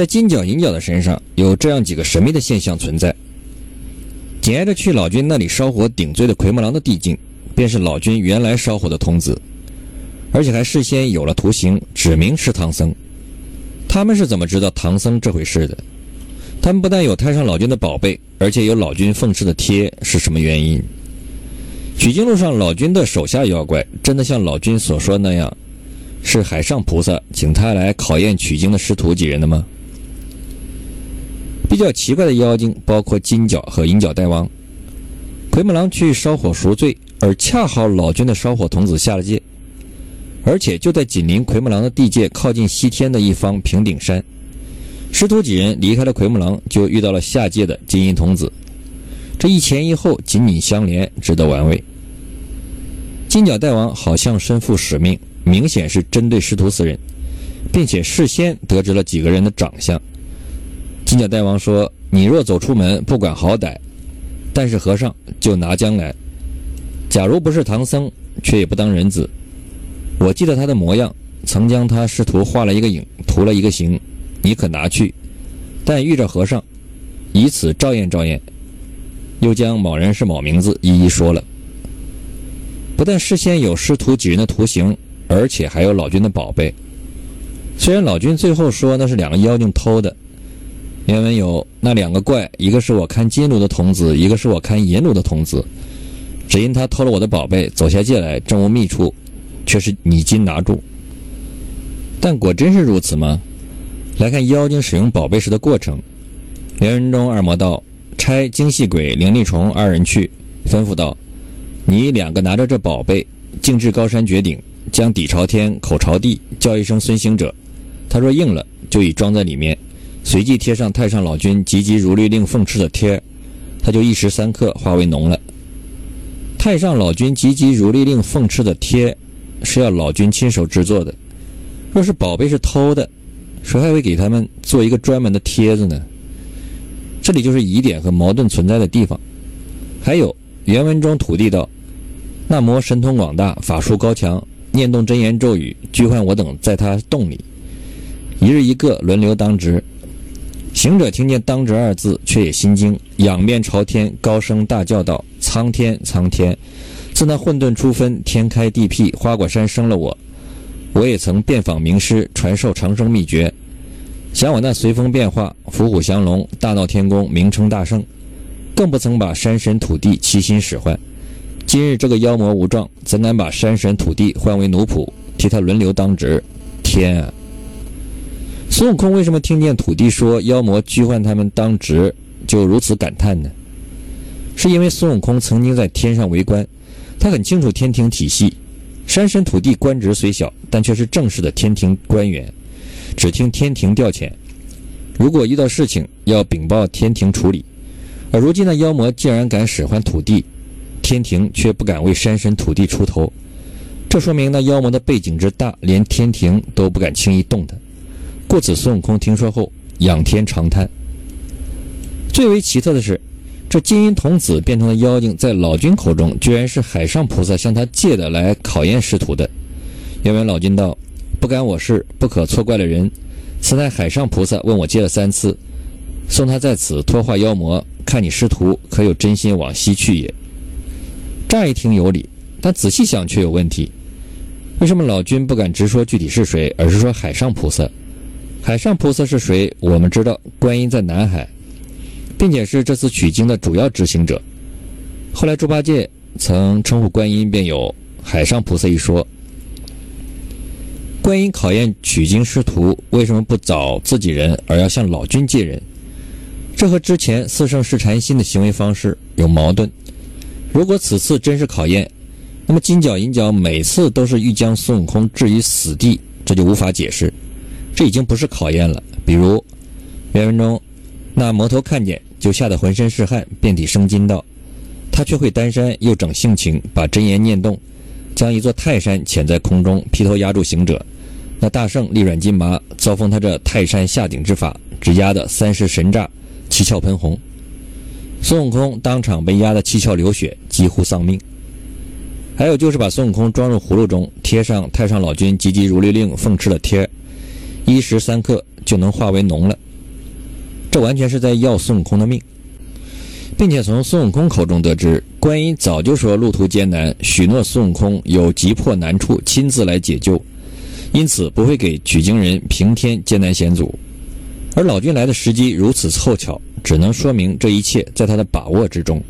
在金角银角的身上有这样几个神秘的现象存在。紧挨着去老君那里烧火顶罪的奎木狼的地境，便是老君原来烧火的童子，而且还事先有了图形，指明是唐僧。他们是怎么知道唐僧这回事的？他们不但有太上老君的宝贝，而且有老君奉持的贴，是什么原因？取经路上老君的手下妖怪，真的像老君所说那样，是海上菩萨请他来考验取经的师徒几人的吗？比较奇怪的妖精包括金角和银角大王。奎木狼去烧火赎罪，而恰好老君的烧火童子下了界，而且就在紧邻奎木狼的地界靠近西天的一方平顶山。师徒几人离开了奎木狼，就遇到了下界的金银童子。这一前一后紧紧相连，值得玩味。金角大王好像身负使命，明显是针对师徒四人，并且事先得知了几个人的长相。金角大王说：“你若走出门，不管好歹，但是和尚就拿将来。假如不是唐僧，却也不当人子。我记得他的模样，曾将他师徒画了一个影，涂了一个形。你可拿去，但遇着和尚，以此照验照验。”又将某人是某名字一一说了。不但事先有师徒几人的图形，而且还有老君的宝贝。虽然老君最后说那是两个妖精偷的。原文有那两个怪，一个是我看金炉的童子，一个是我看银炉的童子。只因他偷了我的宝贝，走下界来，正无觅处，却是你金拿住。但果真是如此吗？来看妖精使用宝贝时的过程。原文中二魔道差精细鬼、灵力虫二人去，吩咐道：“你两个拿着这宝贝，径至高山绝顶，将底朝天，口朝地，叫一声孙行者。他若应了，就已装在里面。”随即贴上太上老君急急如律令奉持的贴，他就一时三刻化为脓了。太上老君急急如律令奉持的贴，是要老君亲手制作的。若是宝贝是偷的，谁还会给他们做一个专门的贴子呢？这里就是疑点和矛盾存在的地方。还有原文中土地道：“那魔神通广大，法术高强，念动真言咒语，拘唤我等在他洞里，一日一个，轮流当值。”行者听见“当值”二字，却也心惊，仰面朝天，高声大叫道：“苍天，苍天！自那混沌初分，天开地辟，花果山生了我。我也曾遍访名师，传授长生秘诀。想我那随风变化，伏虎降龙，大闹天宫，名称大圣，更不曾把山神土地齐心使唤。今日这个妖魔无状，怎敢把山神土地换为奴仆，替他轮流当值？天啊！”孙悟空为什么听见土地说妖魔拘唤他们当值，就如此感叹呢？是因为孙悟空曾经在天上为官，他很清楚天庭体系。山神土地官职虽小，但却是正式的天庭官员，只听天庭调遣。如果遇到事情，要禀报天庭处理。而如今那妖魔竟然敢使唤土地，天庭却不敢为山神土地出头，这说明那妖魔的背景之大，连天庭都不敢轻易动他。故此，孙悟空听说后仰天长叹。最为奇特的是，这金银童子变成的妖精，在老君口中居然是海上菩萨向他借的来考验师徒的。原文老君道：“不干我事，不可错怪了人。此乃海上菩萨问我借了三次，送他在此托化妖魔，看你师徒可有真心往西去也。”乍一听有理，但仔细想却有问题。为什么老君不敢直说具体是谁，而是说海上菩萨？海上菩萨是谁？我们知道，观音在南海，并且是这次取经的主要执行者。后来猪八戒曾称呼观音，便有海上菩萨一说。观音考验取经师徒，为什么不找自己人，而要向老君借人？这和之前四圣试禅心的行为方式有矛盾。如果此次真是考验，那么金角银角每次都是欲将孙悟空置于死地，这就无法解释。这已经不是考验了。比如原文中，那魔头看见就吓得浑身是汗，遍体生筋道：“他却会丹山，又整性情，把真言念动，将一座泰山潜在空中，劈头压住行者。那大圣力软筋麻，遭封他这泰山下顶之法，只压得三世神炸，七窍喷红。孙悟空当场被压得七窍流血，几乎丧命。还有就是把孙悟空装入葫芦中，贴上太上老君急急如律令奉持的贴。一时三刻就能化为脓了，这完全是在要孙悟空的命，并且从孙悟空口中得知，观音早就说路途艰难，许诺孙悟空有急迫难处亲自来解救，因此不会给取经人平添艰难险阻。而老君来的时机如此凑巧，只能说明这一切在他的把握之中。